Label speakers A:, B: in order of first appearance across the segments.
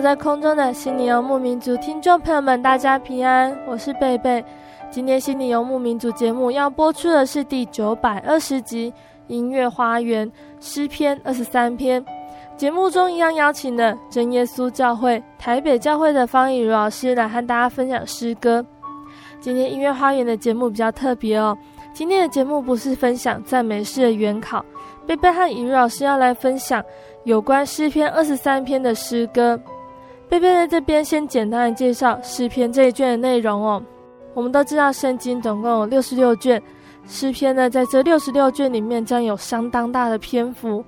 A: 在空中的心灵游牧民族听众朋友们，大家平安，我是贝贝。今天心灵游牧民族节目要播出的是第九百二十集《音乐花园诗篇二十三篇》。节目中一样邀请了真耶稣教会台北教会的方以如老师来和大家分享诗歌。今天音乐花园的节目比较特别哦，今天的节目不是分享赞美诗的原考，贝贝和以如老师要来分享有关诗篇二十三篇的诗歌。贝贝在这边先简单的介绍诗篇这一卷的内容哦。我们都知道圣经总共有六十六卷，诗篇呢在这六十六卷里面占有相当大的篇幅。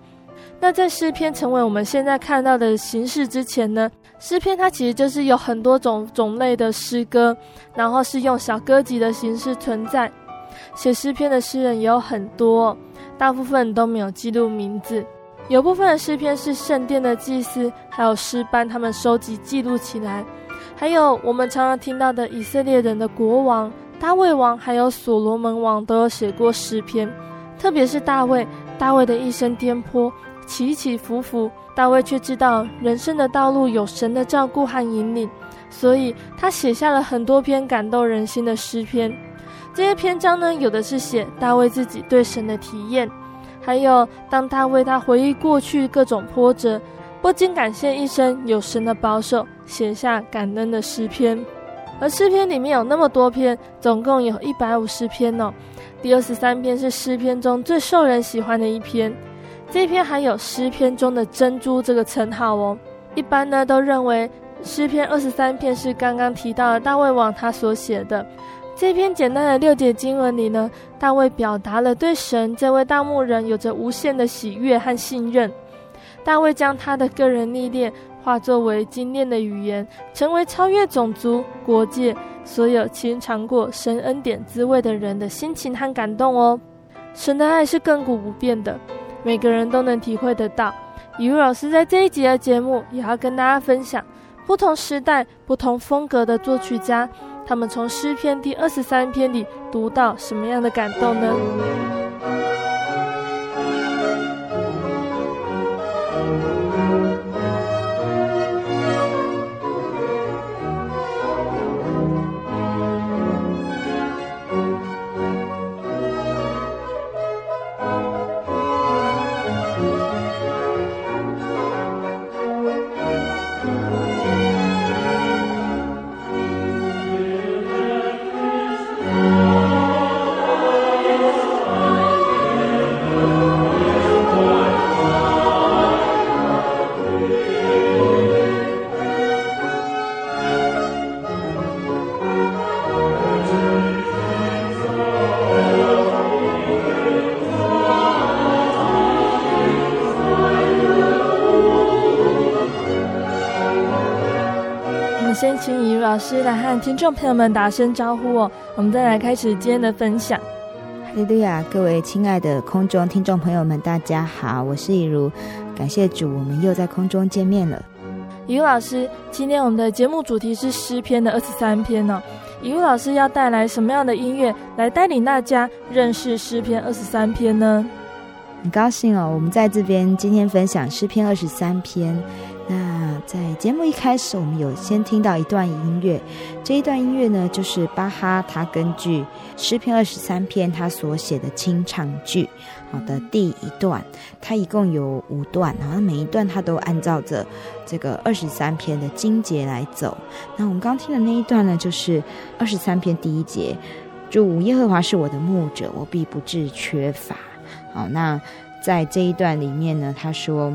A: 那在诗篇成为我们现在看到的形式之前呢，诗篇它其实就是有很多种种类的诗歌，然后是用小歌集的形式存在。写诗篇的诗人也有很多，大部分都没有记录名字。有部分的诗篇是圣殿的祭司，还有诗班，他们收集记录起来。还有我们常常听到的以色列人的国王大卫王，还有所罗门王都有写过诗篇。特别是大卫，大卫的一生颠簸，起起伏伏，大卫却知道人生的道路有神的照顾和引领，所以他写下了很多篇感动人心的诗篇。这些篇章呢，有的是写大卫自己对神的体验。还有，当他为他回忆过去各种波折，不禁感谢一生有神的保守，写下感恩的诗篇。而诗篇里面有那么多篇，总共有一百五十篇哦。第二十三篇是诗篇中最受人喜欢的一篇，这篇还有诗篇中的珍珠这个称号哦。一般呢都认为诗篇二十三篇是刚刚提到的大卫王他所写的。这篇简单的六节经文里呢，大卫表达了对神这位大牧人有着无限的喜悦和信任。大卫将他的个人历练化作为精炼的语言，成为超越种族、国界所有亲尝过神恩典滋味的人的心情和感动哦。神的爱是亘古不变的，每个人都能体会得到。以如老师在这一集的节目也要跟大家分享不同时代、不同风格的作曲家。他们从诗篇第二十三篇里读到什么样的感动呢？师来和听众朋友们打声招呼哦，我们再来开始今天的分享。
B: 哈利路亚，各位亲爱的空中听众朋友们，大家好，我是以如，感谢主，我们又在空中见面了。
A: 以如老师，今天我们的节目主题是诗篇的二十三篇哦。以如老师要带来什么样的音乐来带领大家认识诗篇二十三篇呢？
B: 很高兴哦，我们在这边今天分享诗篇二十三篇。那在节目一开始，我们有先听到一段音乐。这一段音乐呢，就是巴哈他根据诗篇二十三篇他所写的清唱剧，好的第一段，它一共有五段，然后每一段他都按照着这个二十三篇的经节来走。那我们刚听的那一段呢，就是二十三篇第一节：主耶和华是我的牧者，我必不致缺乏。好，那在这一段里面呢，他说。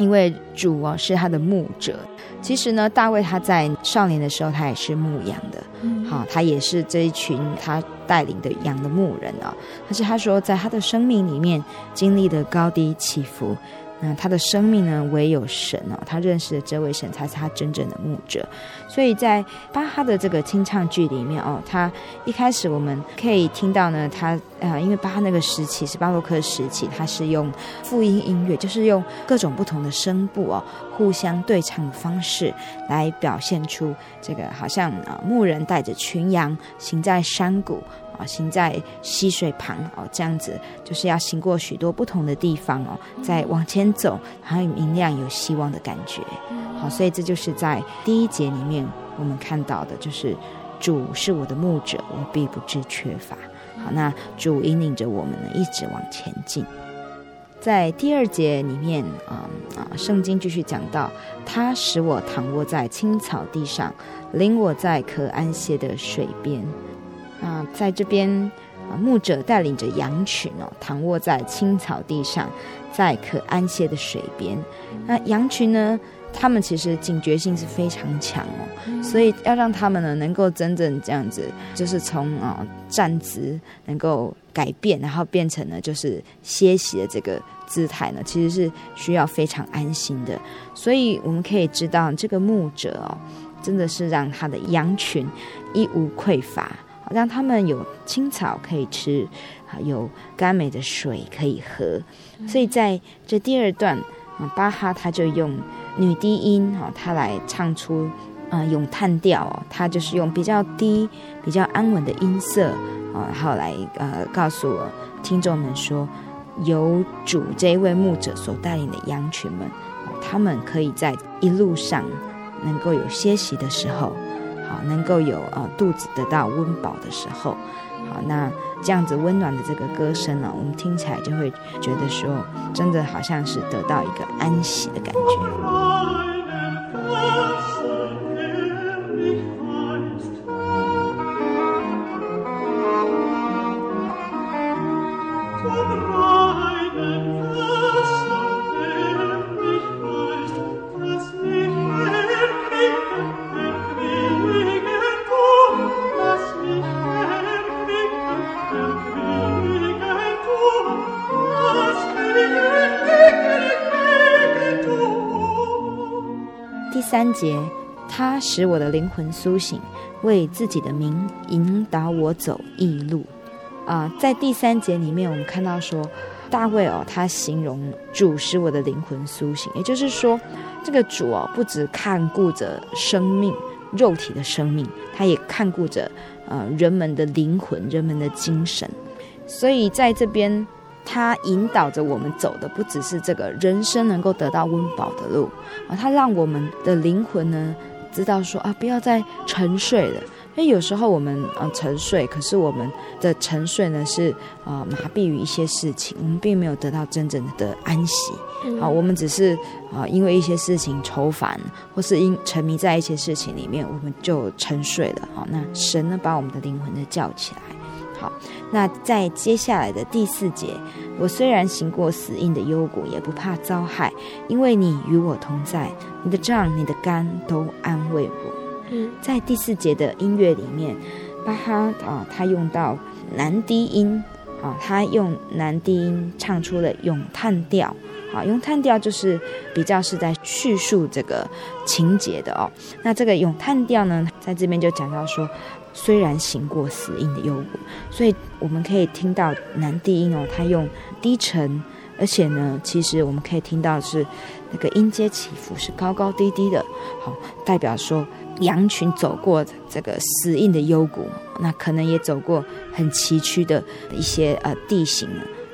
B: 因为主啊是他的牧者，其实呢，大卫他在少年的时候，他也是牧羊的，好、嗯，他也是这一群他带领的羊的牧人啊。但是他说，在他的生命里面经历的高低起伏。那他的生命呢，唯有神哦，他认识的这位神才是他真正的牧者。所以在巴哈的这个清唱剧里面哦，他一开始我们可以听到呢，他呃，因为巴哈那个时期是巴洛克时期，他是用复音音乐，就是用各种不同的声部哦，互相对唱的方式来表现出这个好像啊牧人带着群羊行在山谷。行在溪水旁哦，这样子就是要行过许多不同的地方哦，再往前走，还有明亮有希望的感觉。好，所以这就是在第一节里面我们看到的，就是主是我的牧者，我必不致缺乏。好，那主引领着我们呢，一直往前进。在第二节里面，啊、嗯、啊，圣经继续讲到，他使我躺卧在青草地上，领我在可安歇的水边。啊，在这边，啊，牧者带领着羊群哦，躺卧在青草地上，在可安歇的水边。那羊群呢，他们其实警觉性是非常强哦，所以要让他们呢能够真正这样子，就是从啊站姿能够改变，然后变成呢就是歇息的这个姿态呢，其实是需要非常安心的。所以我们可以知道，这个牧者哦，真的是让他的羊群一无匮乏。让他们有青草可以吃，啊，有甘美的水可以喝。所以在这第二段，啊，巴哈他就用女低音，哈，他来唱出，啊，咏叹调哦，他就是用比较低、比较安稳的音色，啊，然后来呃告诉我听众们说，由主这一位牧者所带领的羊群们，他们可以在一路上能够有歇息的时候。啊，能够有啊肚子得到温饱的时候，好，那这样子温暖的这个歌声呢，我们听起来就会觉得说，真的好像是得到一个安息的感觉。三节，他使我的灵魂苏醒，为自己的名引导我走义路。啊、在第三节里面，我们看到说，大卫哦，他形容主使我的灵魂苏醒，也就是说，这个主哦，不只看顾着生命、肉体的生命，他也看顾着呃人们的灵魂、人们的精神。所以在这边。他引导着我们走的不只是这个人生能够得到温饱的路啊，他让我们的灵魂呢知道说啊，不要再沉睡了。因为有时候我们啊沉睡，可是我们的沉睡呢是啊麻痹于一些事情，我们并没有得到真正的安息。好，我们只是啊因为一些事情愁烦，或是因沉迷在一些事情里面，我们就沉睡了。好，那神呢把我们的灵魂呢叫起来。好，那在接下来的第四节，我虽然行过死荫的幽谷，也不怕遭害，因为你与我同在，你的杖、你的肝都安慰我。嗯，在第四节的音乐里面，巴哈啊，他用到男低音啊，他用男低音唱出了咏叹调。好，咏叹调就是比较是在叙述这个情节的哦。那这个咏叹调呢，在这边就讲到说。虽然行过死荫的幽谷，所以我们可以听到男低音哦，他用低沉，而且呢，其实我们可以听到是那个音阶起伏是高高低低的，好，代表说羊群走过这个死荫的幽谷，那可能也走过很崎岖的一些呃地形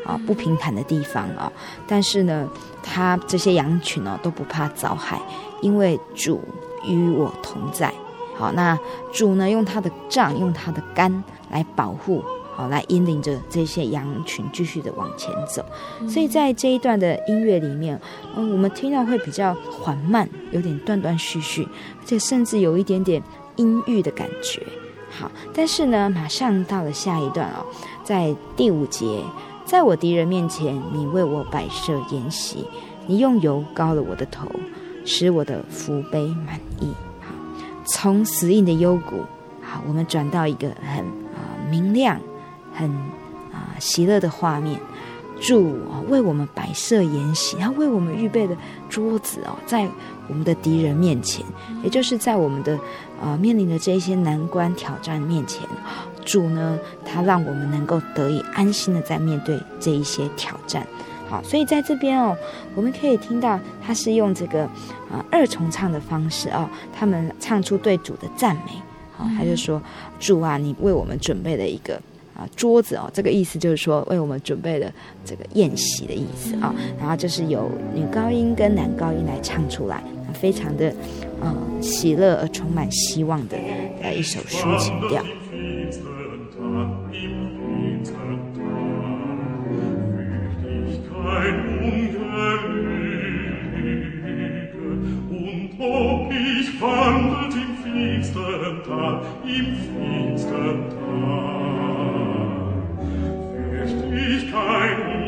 B: 啊，不平坦的地方啊。但是呢，他这些羊群哦都不怕遭害，因为主与我同在。好，那主呢用他的杖，用他的竿来保护。好，来引领着这些羊群继续的往前走。所以在这一段的音乐里面，嗯，我们听到会比较缓慢，有点断断续续，而且甚至有一点点阴郁的感觉。好，但是呢，马上到了下一段哦，在第五节，在我敌人面前，你为我摆设筵席，你用油膏了我的头，使我的福杯满溢。从死荫的幽谷，好，我们转到一个很啊、明亮。很啊喜乐的画面，主啊为我们摆设筵席，他为我们预备的桌子哦，在我们的敌人面前，也就是在我们的啊面临的这一些难关挑战面前，主呢，他让我们能够得以安心的在面对这一些挑战。好，所以在这边哦，我们可以听到他是用这个啊二重唱的方式哦，他们唱出对主的赞美。好，他就说：“主啊，你为我们准备了一个。”啊，桌子哦，这个意思就是说为我们准备了这个宴席的意思啊。然后就是由女高音跟男高音来唱出来，非常的呃喜乐而充满希望的呃一首抒情调。wandelt im finsteren Tal, im finsteren Tal. Fürcht ich kein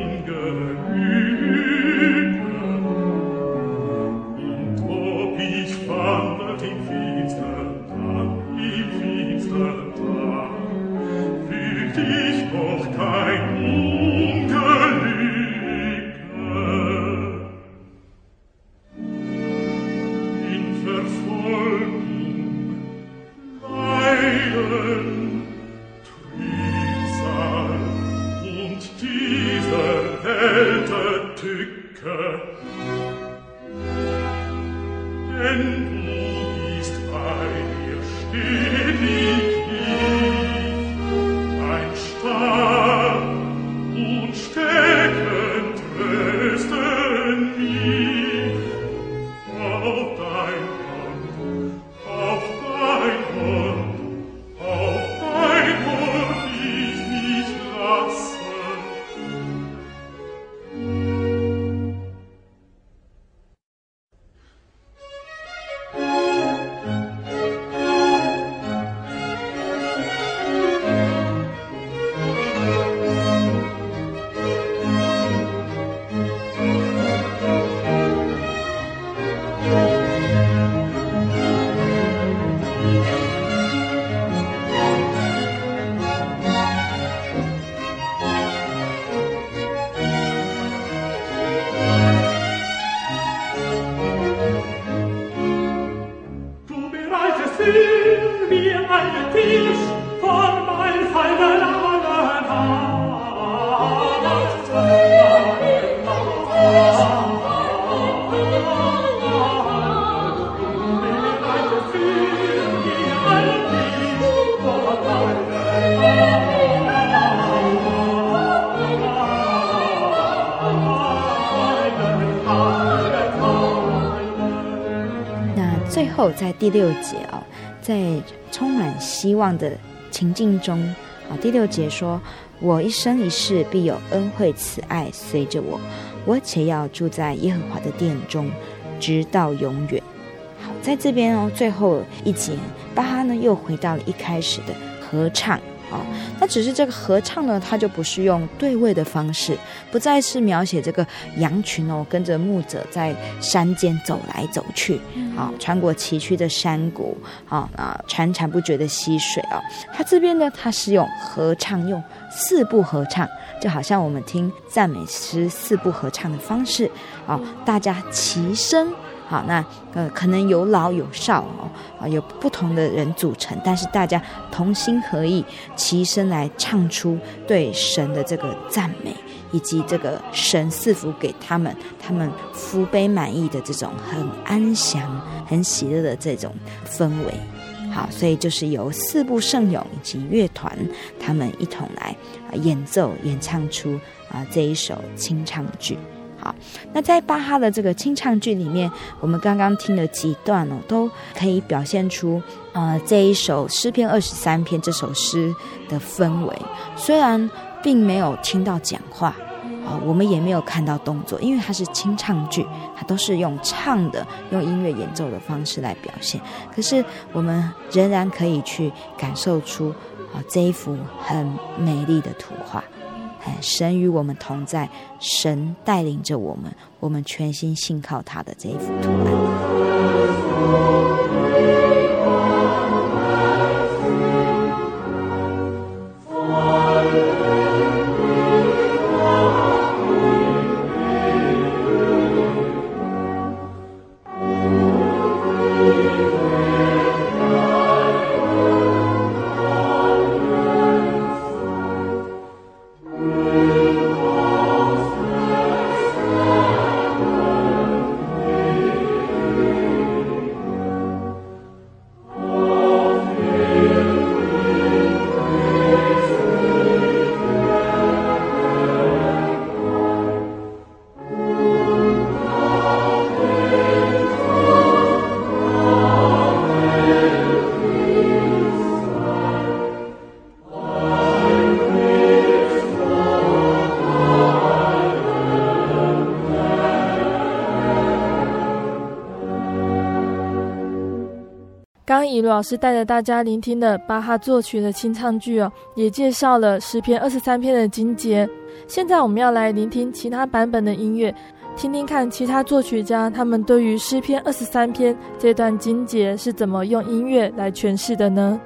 B: 在第六节哦，在充满希望的情境中啊，第六节说：“我一生一世必有恩惠慈爱随着我，我且要住在耶和华的殿中，直到永远。”好，在这边哦，最后一节，巴哈呢又回到了一开始的合唱。啊，那只是这个合唱呢，它就不是用对位的方式，不再是描写这个羊群哦，跟着牧者在山间走来走去，啊，穿过崎岖的山谷，啊啊，潺潺不绝的溪水啊，它这边呢，它是用合唱，用四部合唱，就好像我们听赞美诗四部合唱的方式，啊，大家齐声好，那呃可能有老有少哦，啊有不同的人组成，但是大家同心合意，齐声来唱出对神的这个赞美，以及这个神赐福给他们，他们福杯满溢的这种很安详、很喜乐的这种氛围。好，所以就是由四部圣咏以及乐团他们一同来演奏演唱出啊这一首清唱剧。好，那在巴哈的这个清唱剧里面，我们刚刚听了几段哦，都可以表现出呃这一首诗篇二十三篇这首诗的氛围。虽然并没有听到讲话啊，我们也没有看到动作，因为它是清唱剧，它都是用唱的、用音乐演奏的方式来表现。可是我们仍然可以去感受出啊这一幅很美丽的图画。神与我们同在，神带领着我们，我们全心信靠他的这一幅图案。
A: 以鲁老师带着大家聆听的巴哈作曲的清唱剧哦，也介绍了诗篇二十三篇的经节。现在我们要来聆听其他版本的音乐，听听看其他作曲家他们对于诗篇二十三篇这段经节是怎么用音乐来诠释的呢？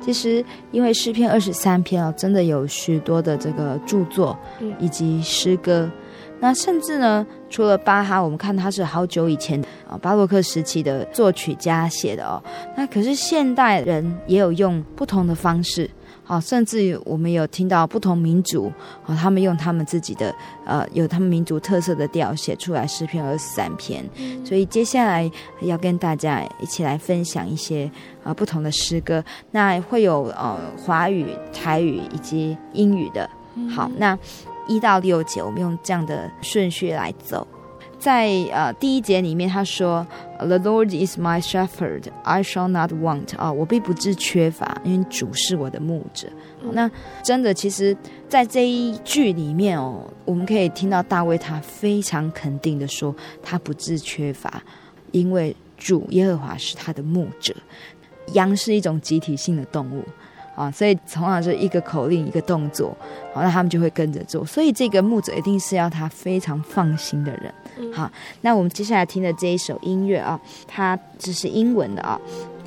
B: 其实，因为诗篇二十三篇哦，真的有许多的这个著作以及诗歌。那甚至呢，除了巴哈，我们看他是好久以前啊，巴洛克时期的作曲家写的哦。那可是现代人也有用不同的方式，好，甚至于我们有听到不同民族啊，他们用他们自己的呃，有他们民族特色的调写出来诗篇二十三篇。所以接下来要跟大家一起来分享一些啊不同的诗歌，那会有呃华语、台语以及英语的。好，那。一到六节，我们用这样的顺序来走。在呃第一节里面，他说：“The Lord is my shepherd; I shall not want。”啊，我并不致缺乏，因为主是我的牧者。那真的，其实，在这一句里面哦，我们可以听到大卫他非常肯定的说，他不致缺乏，因为主耶和华是他的牧者。羊是一种集体性的动物。啊，所以从小是一个口令，一个动作，好，那他们就会跟着做。所以这个牧者一定是要他非常放心的人。好，那我们接下来听的这一首音乐啊，它只是英文的啊，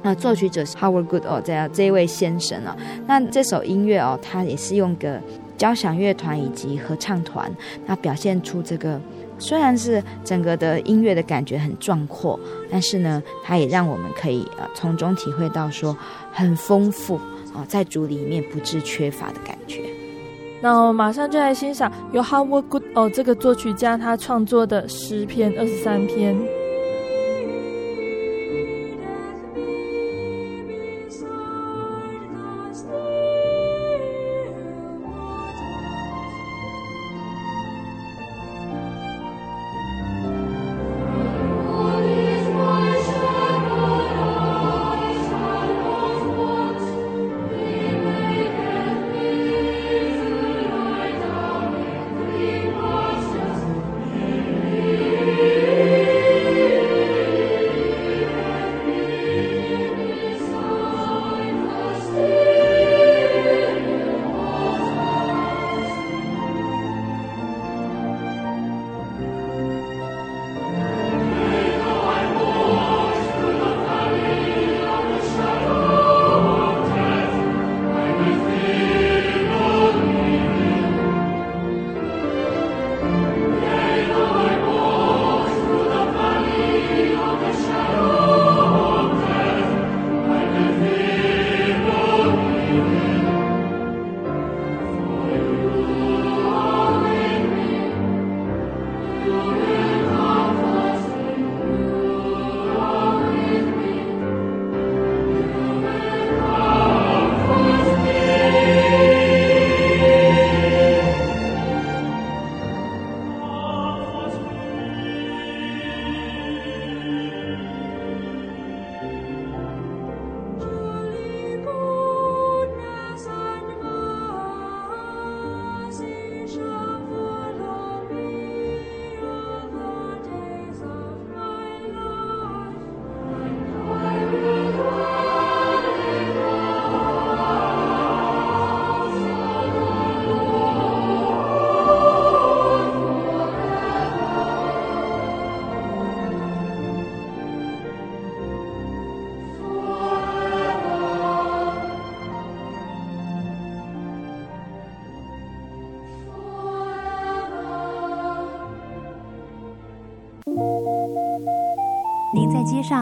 B: 那作曲者是 Howard Good 哦，这样这一位先生啊，那这首音乐哦，它也是用个交响乐团以及合唱团，那表现出这个虽然是整个的音乐的感觉很壮阔，但是呢，它也让我们可以呃从中体会到说很丰富。在主里面不致缺乏的感觉。
A: 那我马上就来欣赏由 Howard Good 哦这个作曲家他创作的诗篇二十三篇。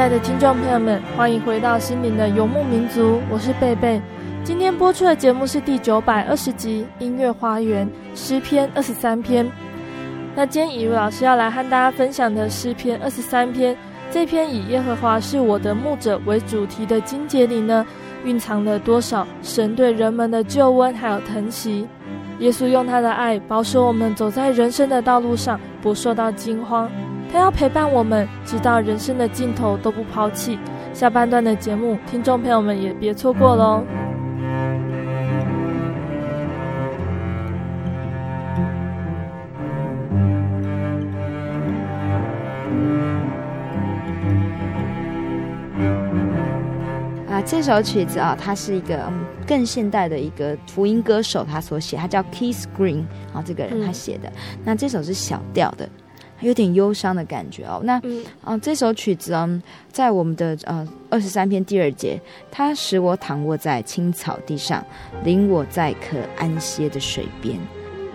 C: 亲爱的
A: 听众朋友们，欢迎回到心灵的游牧民族，我是贝贝。今天播出的节目是第九百二十集《音乐花园》诗篇二十三篇。那今天以如老师要来和大家分享的诗篇二十三篇，这篇以耶和华是我的牧者为主题的经节里呢，蕴藏了多少神对人们的救恩还有疼惜。耶稣用他的爱保守我们走在人生的道路上，不受到惊慌。他要陪伴我们，直到人生的尽头都不抛弃。下半段的节目，听众朋友们也别错过喽。
B: 啊，这首曲子啊，它是一个更现代的一个福音歌手他所写，他叫 Keith Green 啊，这个人他写的。嗯、那这首是小调的。有点忧伤的感觉哦。那啊、嗯呃，这首曲子嗯，在我们的呃二十三篇第二节，它使我躺卧在青草地上，领我在可安歇的水边。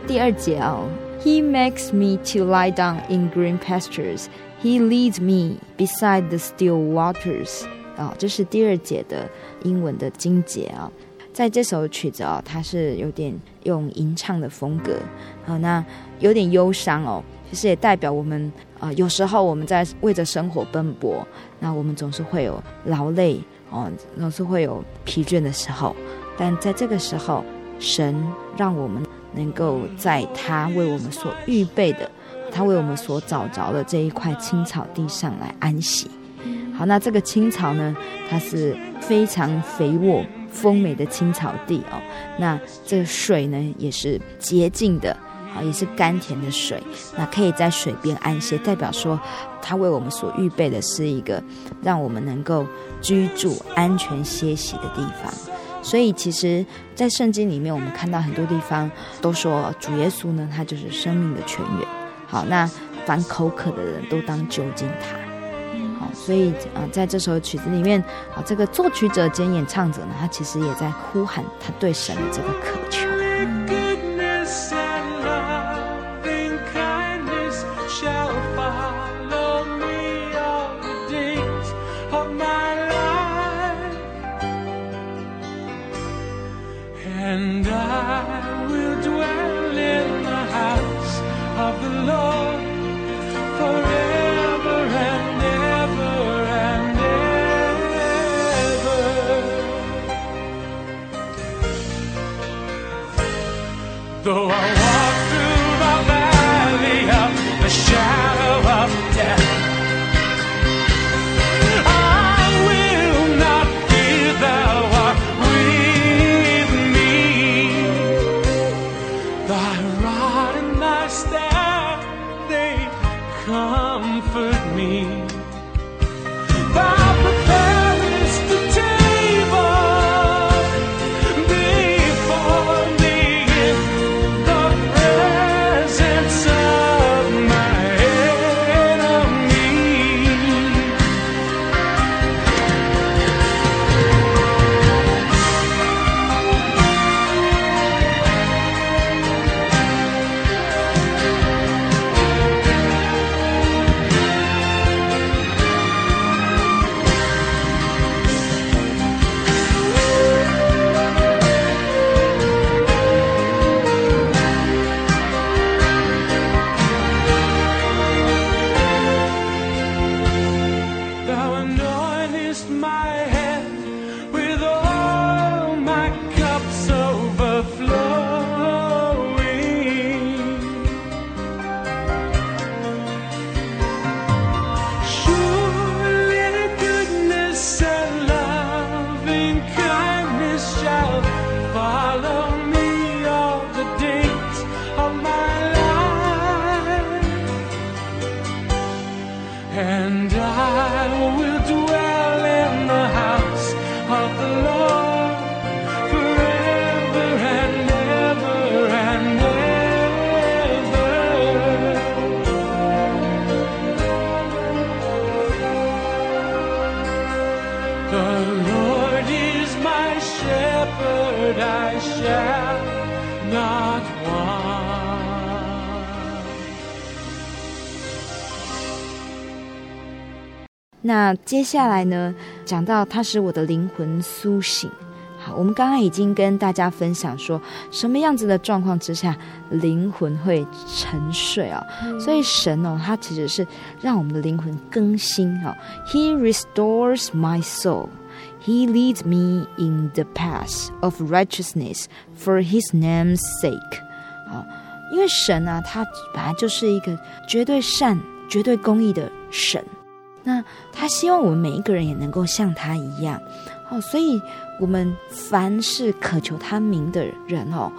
B: 第二节哦，He makes me to lie down in green pastures. He leads me beside the still waters. 啊、哦，这是第二节的英文的经节啊、哦。在这首曲子哦，它是有点用吟唱的风格好、哦，那有点忧伤哦。其实也代表我们啊、呃，有时候我们在为着生活奔波，那我们总是会有劳累哦，总是会有疲倦的时候。但在这个时候，神让我们能够在他为我们所预备的，他为我们所找着的这一块青草地上来安息。好，那这个青草呢，它是非常肥沃、丰美的青草地哦。那这个水呢，也是洁净的。啊，也是甘甜的水，那可以在水边安歇，代表说，他为我们所预备的是一个让我们能够居住、安全歇息的地方。所以，其实，在圣经里面，我们看到很多地方都说主耶稣呢，他就是生命的泉源。好，那凡口渴的人都当就近他。好，所以啊，在这首曲子里面啊，这个作曲者兼演唱者呢，他其实也在呼喊他对神的这个渴求。那接下来呢，讲到它使我的灵魂苏醒。好，我们刚刚已经跟大家分享说，什么样子的状况之下灵魂会沉睡啊、所以神哦，他其实是让我们的灵魂更新啊、哦。He restores my soul. He leads me in the path of righteousness for His name's sake. 好，因为神啊，他本来就是一个绝对善、绝对公义的神。那他希望我们每一个人也能够像他一样。哦，所以我们凡是渴求他名的人哦，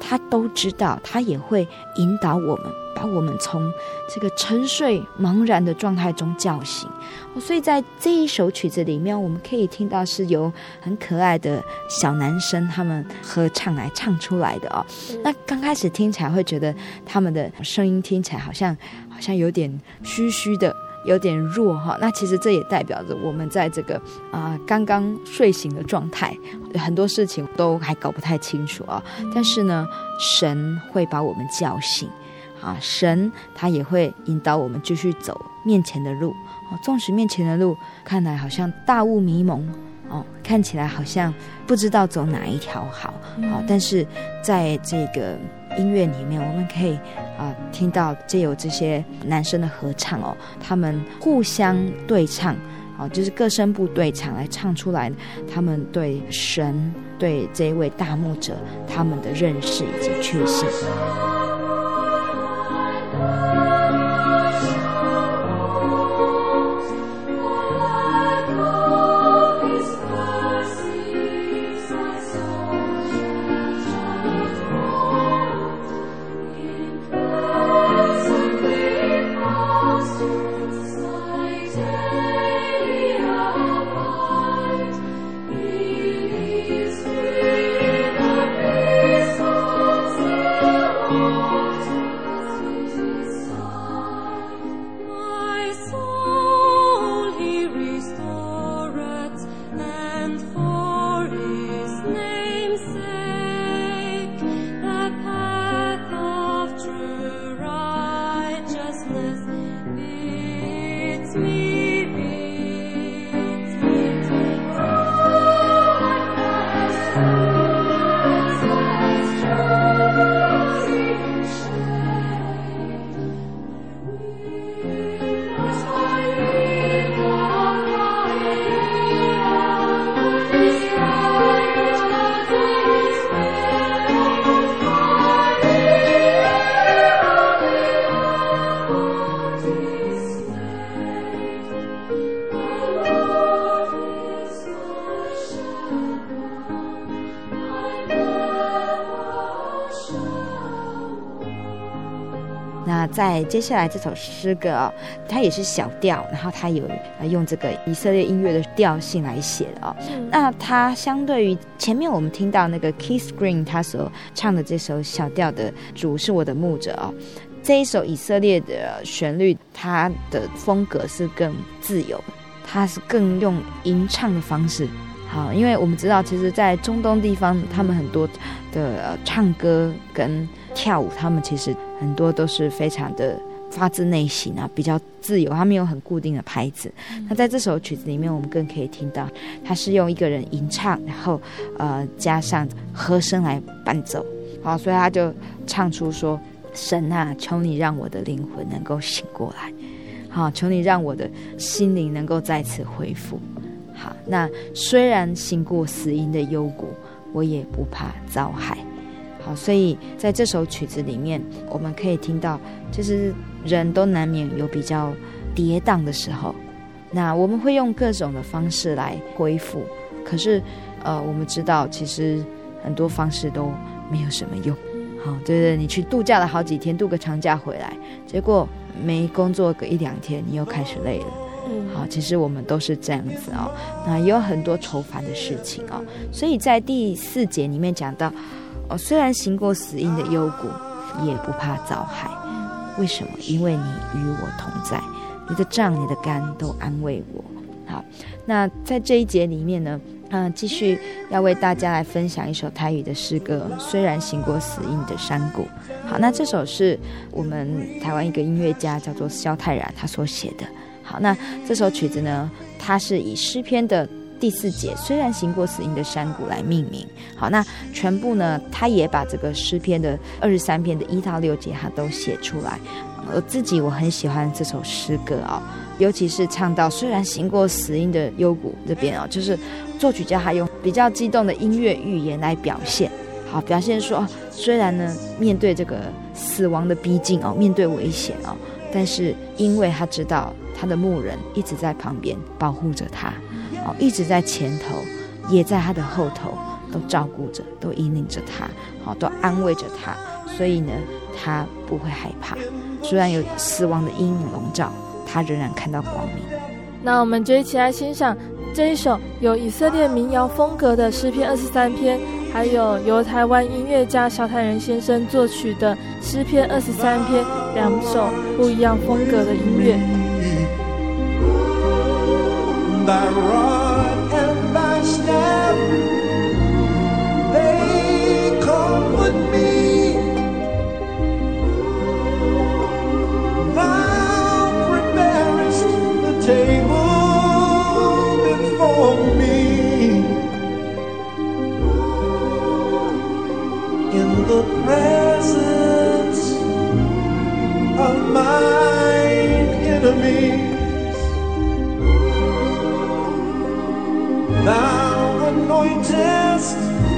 B: 他都知道，他也会引导我们，把我们从这个沉睡茫然的状态中叫醒。哦，所以在这一首曲子里面，我们可以听到是由很可爱的小男生他们合唱来唱出来的哦。那刚开始听起来会觉得他们的声音听起来好像好像有点虚虚的。有点弱哈，那其实这也代表着我们在这个啊、呃、刚刚睡醒的状态，很多事情都还搞不太清楚啊。但是呢，神会把我们叫醒啊，神他也会引导我们继续走面前的路啊。纵使面前的路看来好像大雾迷蒙哦，看起来好像不知道走哪一条好，好，但是在这个。音乐里面，我们可以啊、听到借由这些男生的合唱哦，他们互相对唱，哦，就是各声部对唱来唱出来，他们对神、对这一位大牧者他们的认识以及确信。在接下来这首诗歌哦，它也是小调，然后它有用这个以色列音乐的调性来写的哦。嗯、那它相对于前面我们听到那个 Keith Green 他所唱的这首小调的主是我的牧者哦，这一首以色列的旋律，它的风格是更自由，它是更用吟唱的方式。好，因为我们知道，其实，在中东地方，他们很多的唱歌跟跳舞，他们其实很多都是非常的发自内心啊，比较自由，他们有很固定的拍子。嗯、那在这首曲子里面，我们更可以听到，他是用一个人吟唱，然后呃加上和声来伴奏。好，所以他就唱出说：“神啊，求你让我的灵魂能够醒过来，好，求你让我的心灵能够再次恢复。”好，那虽然行过死荫的幽谷，我也不怕遭害。好，所以在这首曲子里面，我们可以听到，就是人都难免有比较跌宕的时候，那我们会用各种的方式来恢复。可是，呃，我们知道，其实很多方式都没有什么用。好，对对，你去度假了好几天，度个长假回来，结果没工作个一两天，你又开始累了。好，其实我们都是这样子哦。那也有很多愁烦的事情哦。所以在第四节里面讲到，哦，虽然行过死荫的幽谷，也不怕遭害。为什么？因为你与我同在，你的杖、你的竿都安慰我。好，那在这一节里面呢，嗯、呃，继续要为大家来分享一首台语的诗歌。虽然行过死荫的山谷，好，那这首是我们台湾一个音乐家叫做萧泰然他所写的。好，那这首曲子呢，它是以诗篇的第四节“虽然行过死荫的山谷”来命名。好，那全部呢，他也把这个诗篇的二十三篇的一到六节，他都写出来。我自己我很喜欢这首诗歌啊、哦，尤其是唱到“虽然行过死荫的幽谷”这边啊、哦，就是作曲家还用比较激动的音乐语言来表现。好，表现说，虽然呢，面对这个死亡的逼近哦，面对危险哦，但是因为他知道他的牧人一直在旁边保护着他，哦，一直在前头，也在他的后头，都照顾着，都引领着他，好，都安慰着他，所以呢，他不会害怕。虽然有死亡的阴影笼罩，他仍然看到光明。
D: 那我们就一起来欣赏这一首有以色列民谣风格的诗篇二十三篇。还有由台湾音乐家萧泰仁先生作曲的诗篇二十三篇，两首不一样风格的音乐。
A: thy rod and
D: thy staff, they comfort me. Thou preparest the table before me in the presence of my enemy. coexist.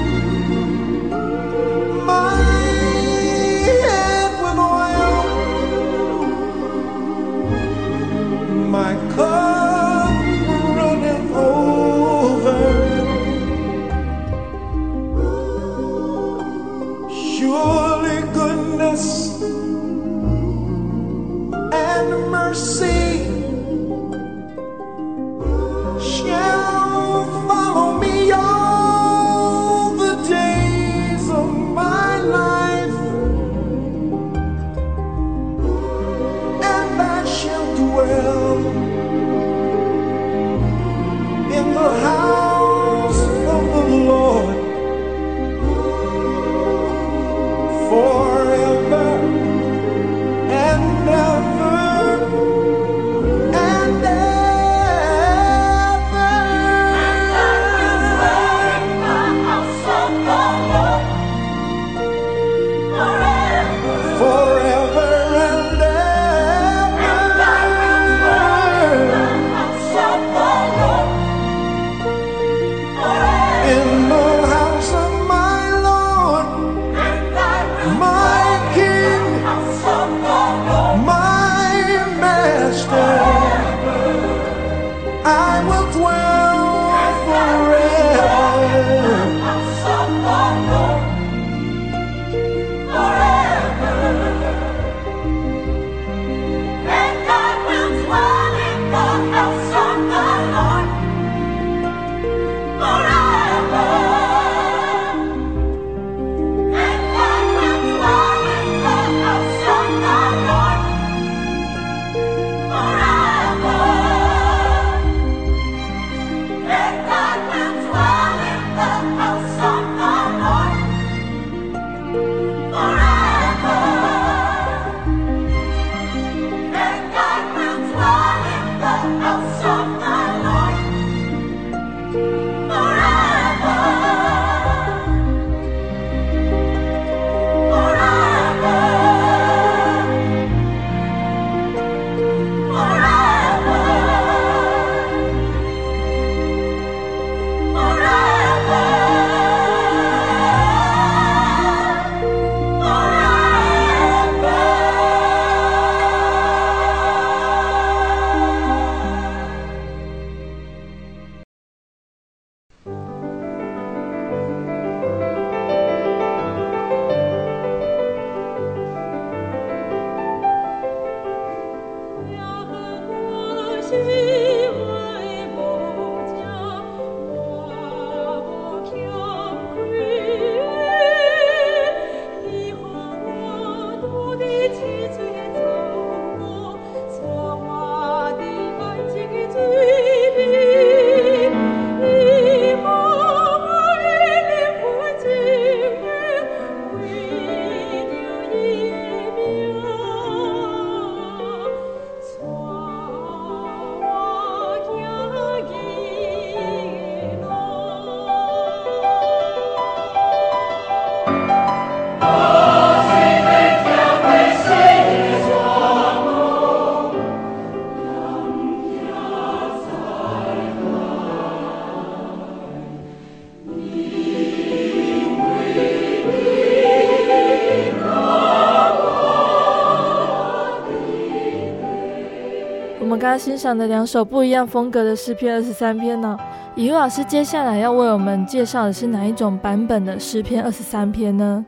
A: 刚欣赏的两首不一样风格的诗篇二十三篇呢？以诺老师接下来要为我们介绍的是哪一种版本的诗篇二十三篇呢？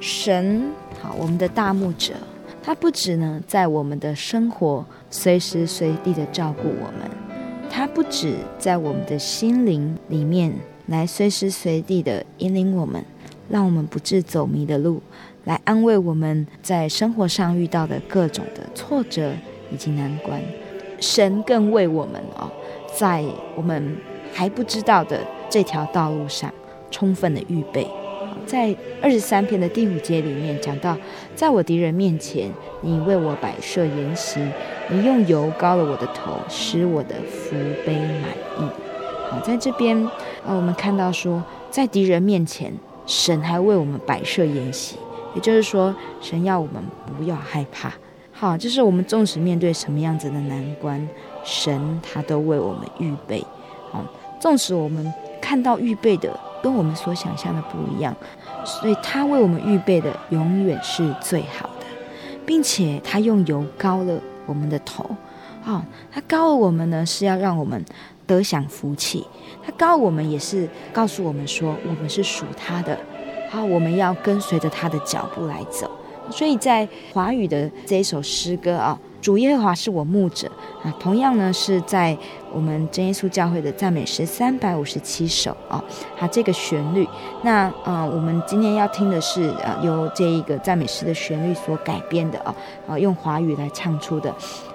B: 神，好，我们的大牧者，他不止呢在我们的生活随时随地的照顾我们，他不止在我们的心灵里面来随时随地的引领我们，让我们不致走迷的路，来安慰我们在生活上遇到的各种的挫折以及难关。神更为我们哦，在我们还不知道的这条道路上充分的预备。在二十三篇的第五节里面讲到，在我敌人面前，你为我摆设筵席，你用油膏了我的头，使我的福杯满溢。好，在这边啊，我们看到说，在敌人面前，神还为我们摆设筵席，也就是说，神要我们不要害怕。好，就是我们纵使面对什么样子的难关，神他都为我们预备。好，纵使我们看到预备的。跟我们所想象的不一样，所以他为我们预备的永远是最好的，并且他用油膏了我们的头，哦，他膏了我们呢，是要让我们得享福气，他膏我们也是告诉我们说，我们是属他的，好，我们要跟随着他的脚步来走，所以在华语的这一首诗歌啊。主耶和华是我牧者啊，同样呢是在我们真耶稣教会的赞美诗三百五十七首啊，它这个旋律，那呃我们今天要听的是呃由这一个赞美诗的旋律所改编的啊，啊用华语来唱出的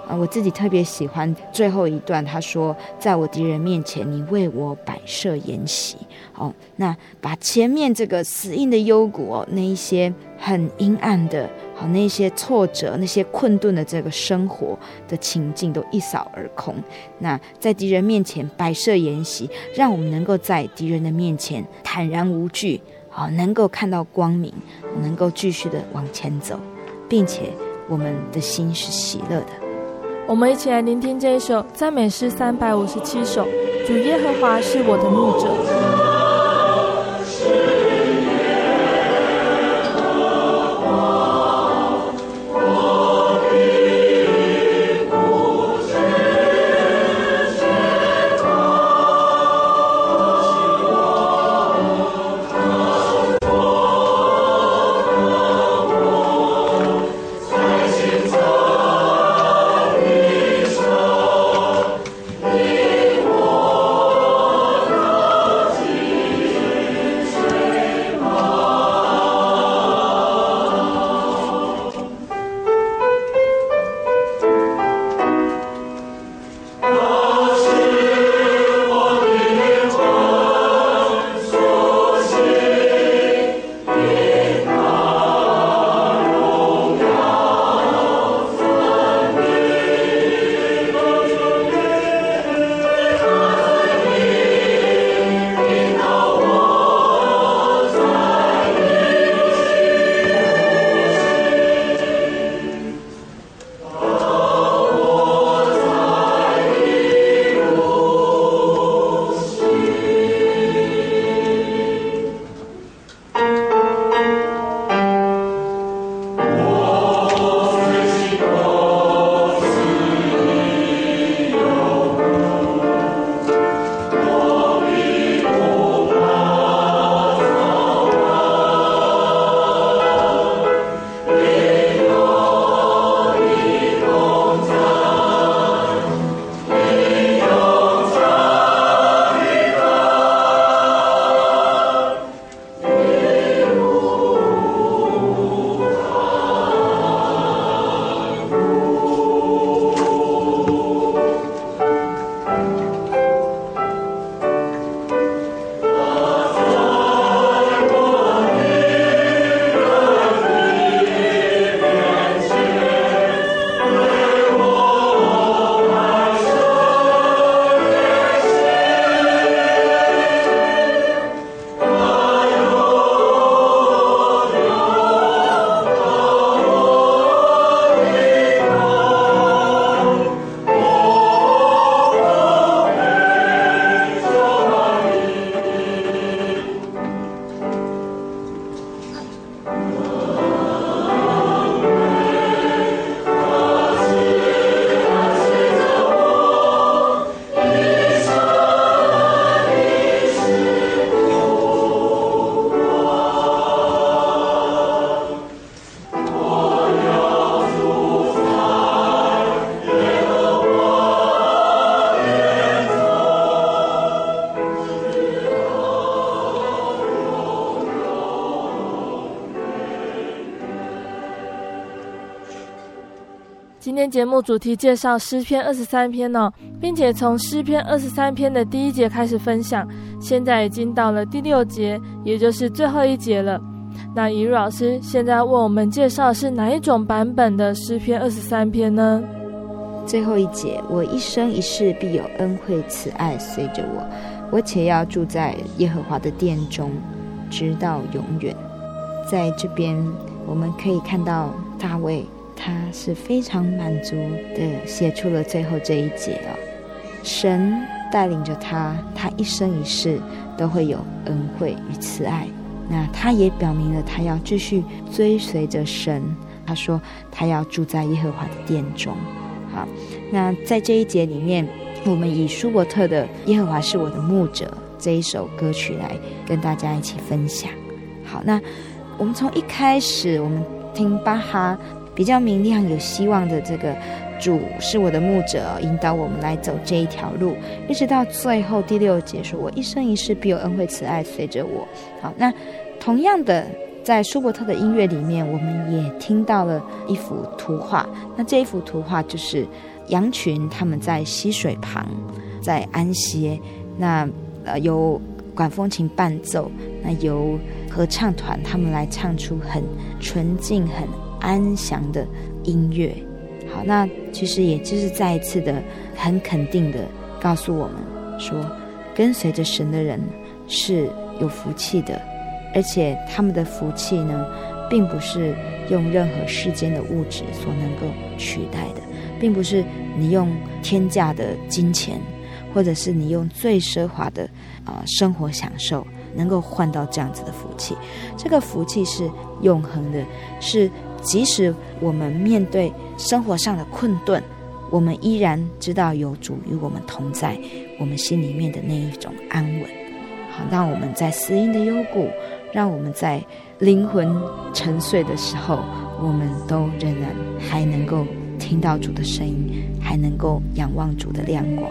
B: 啊，我自己特别喜欢最后一段，他说在我敌人面前，你为我摆设筵席，哦，那把前面这个死荫的幽谷哦，那一些很阴暗的。好，那些挫折、那些困顿的这个生活的情境都一扫而空。那在敌人面前摆设筵席，让我们能够在敌人的面前坦然无惧，好，能够看到光明，能够继续的往前走，并且我们的心是喜乐的。
A: 我们一起来聆听这一首赞美诗三百五十七首。主耶和华是我的牧者。节目主题介绍诗篇二十三篇哦，并且从诗篇二十三篇的第一节开始分享，现在已经到了第六节，也就是最后一节了。那怡如老师现在为我们介绍是哪一种版本的诗篇二十三篇呢？
B: 最后一节，我一生一世必有恩惠慈爱随着我，我且要住在耶和华的殿中，直到永远。在这边我们可以看到大卫，他是非常满足的写出了最后这一节啊。神带领着他，他一生一世都会有恩惠与慈爱。那他也表明了他要继续追随着神。他说他要住在耶和华的殿中。好，那在这一节里面，我们以舒伯特的《耶和华是我的牧者》这一首歌曲来跟大家一起分享。好，那我们从一开始，我们听巴哈比较明亮、有希望的这个主是我的牧者，引导我们来走这一条路，一直到最后第六节说：“我一生一世必有恩惠慈爱随着我。”好，那同样的。在舒伯特的音乐里面，我们也听到了一幅图画。那这一幅图画就是羊群他们在溪水旁在安歇。那呃，由管风琴伴奏，那由合唱团他们来唱出很纯净、很安详的音乐。好，那其实也就是再一次的很肯定的告诉我们说，跟随着神的人是有福气的。而且他们的福气呢，并不是用任何世间的物质所能够取代的，并不是你用天价的金钱，或者是你用最奢华的啊、生活享受，能够换到这样子的福气。这个福气是永恒的，是即使我们面对生活上的困顿，我们依然知道有主与我们同在，我们心里面的那一种安稳。好，让我们在死荫的幽谷。让我们在灵魂沉睡的时候，我们都仍然还能够听到主的声音，还能够仰望主的亮光。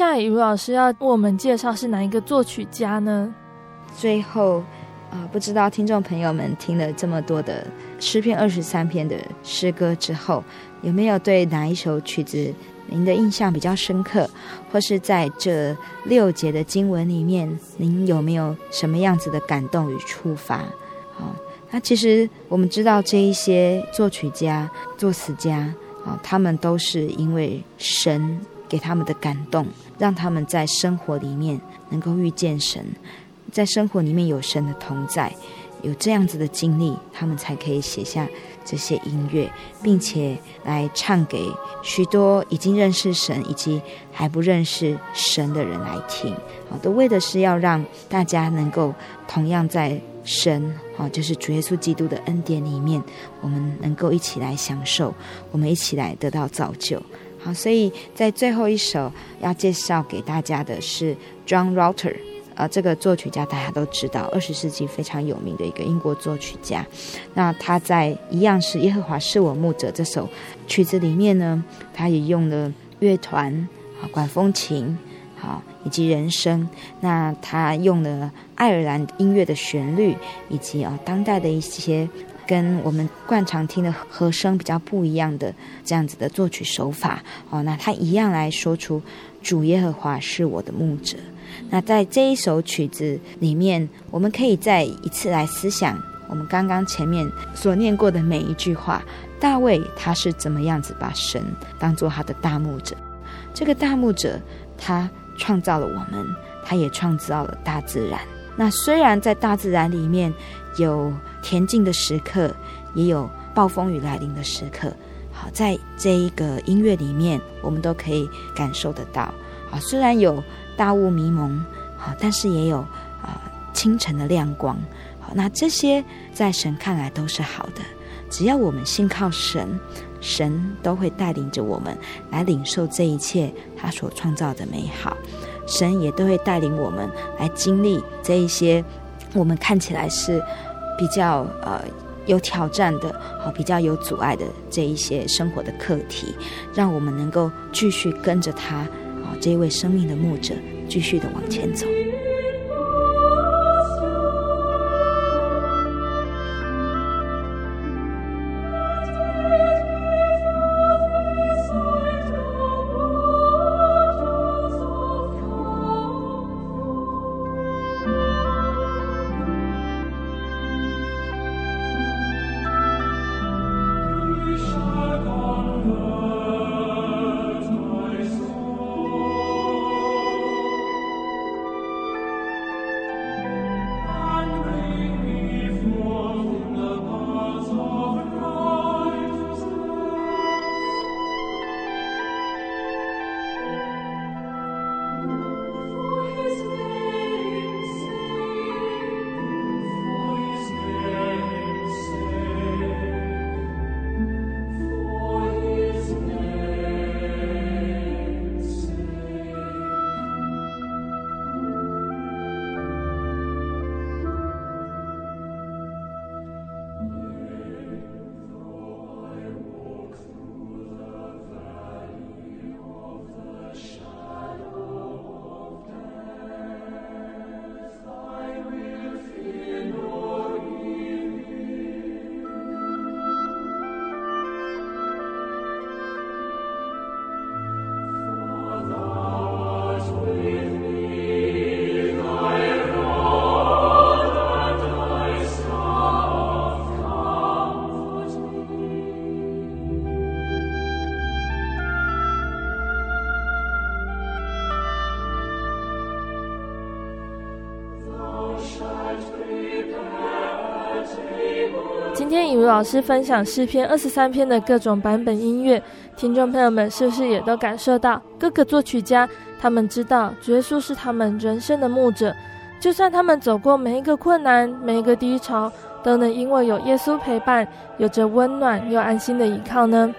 A: 下来，雨老师要为我们介绍是哪一个作曲家呢？
B: 最后，啊、不知道听众朋友们听了这么多的诗篇二十三篇的诗歌之后，有没有对哪一首曲子您的印象比较深刻，或是在这六节的经文里面，您有没有什么样子的感动与触发？好，那其实我们知道这一些作曲家、作词家啊，他们都是因为神。给他们的感动，让他们在生活里面能够遇见神，在生活里面有神的同在，有这样子的经历，他们才可以写下这些音乐，并且来唱给许多已经认识神以及还不认识神的人来听。好，都为的是要让大家能够同样在神，好，就是主耶稣基督的恩典里面，我们能够一起来享受，我们一起来得到造就。好，所以在最后一首要介绍给大家的是 John Rutter，啊，这个作曲家大家都知道，二十世纪非常有名的一个英国作曲家。那他在一样是耶和华是我牧者这首曲子里面呢，他也用了乐团、啊管风琴、好以及人声。那他用了爱尔兰音乐的旋律，以及啊当代的一些。跟我们惯常听的和声比较不一样的这样子的作曲手法哦，那他一样来说出主耶和华是我的牧者。那在这一首曲子里面，我们可以再一次来思想我们刚刚前面所念过的每一句话。大卫他是怎么样子把神当做他的大牧者？这个大牧者他创造了我们，他也创造了大自然。那虽然在大自然里面有。恬静的时刻，也有暴风雨来临的时刻。好，在这一个音乐里面，我们都可以感受得到。啊，虽然有大雾迷蒙，好，但是也有啊清晨的亮光。好，那这些在神看来都是好的。只要我们信靠神，神都会带领着我们来领受这一切他所创造的美好。神也都会带领我们来经历这一些我们看起来是。比较呃有挑战的，好，比较有阻碍的这一些生活的课题，让我们能够继续跟着他啊，这一位生命的牧者，继续的往前走。
A: 老师分享诗篇二十三篇的各种版本音乐，听众朋友们是不是也都感受到各个作曲家他们知道主耶稣是他们人生的牧者，就算他们走过每一个困难、每一个低潮，都能因为有耶稣陪伴，有着温暖又安心的依靠呢？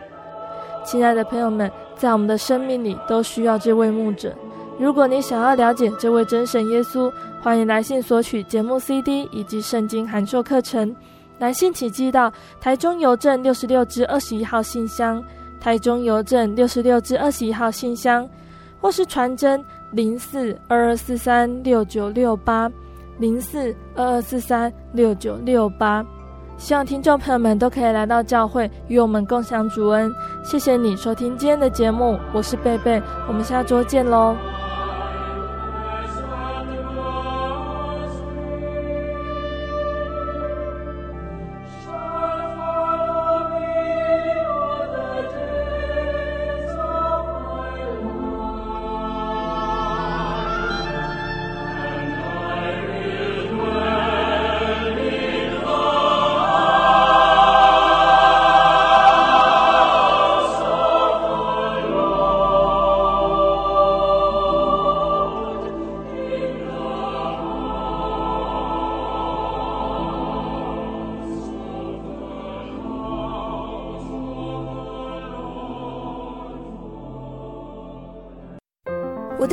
A: 亲爱的朋友们，在我们的生命里都需要这位牧者。如果你想要了解这位真神耶稣，欢迎来信索取节目 CD 以及圣经函授课程。来信请寄到台中邮政六十六至二十一号信箱，台中邮政六十六至二十一号信箱，或是传真零四二二四三六九六八零四二二四三六九六八。希望听众朋友们都可以来到教会与我们共享主恩。谢谢你收听今天的节目，我是贝贝，我们下周见
E: 喽。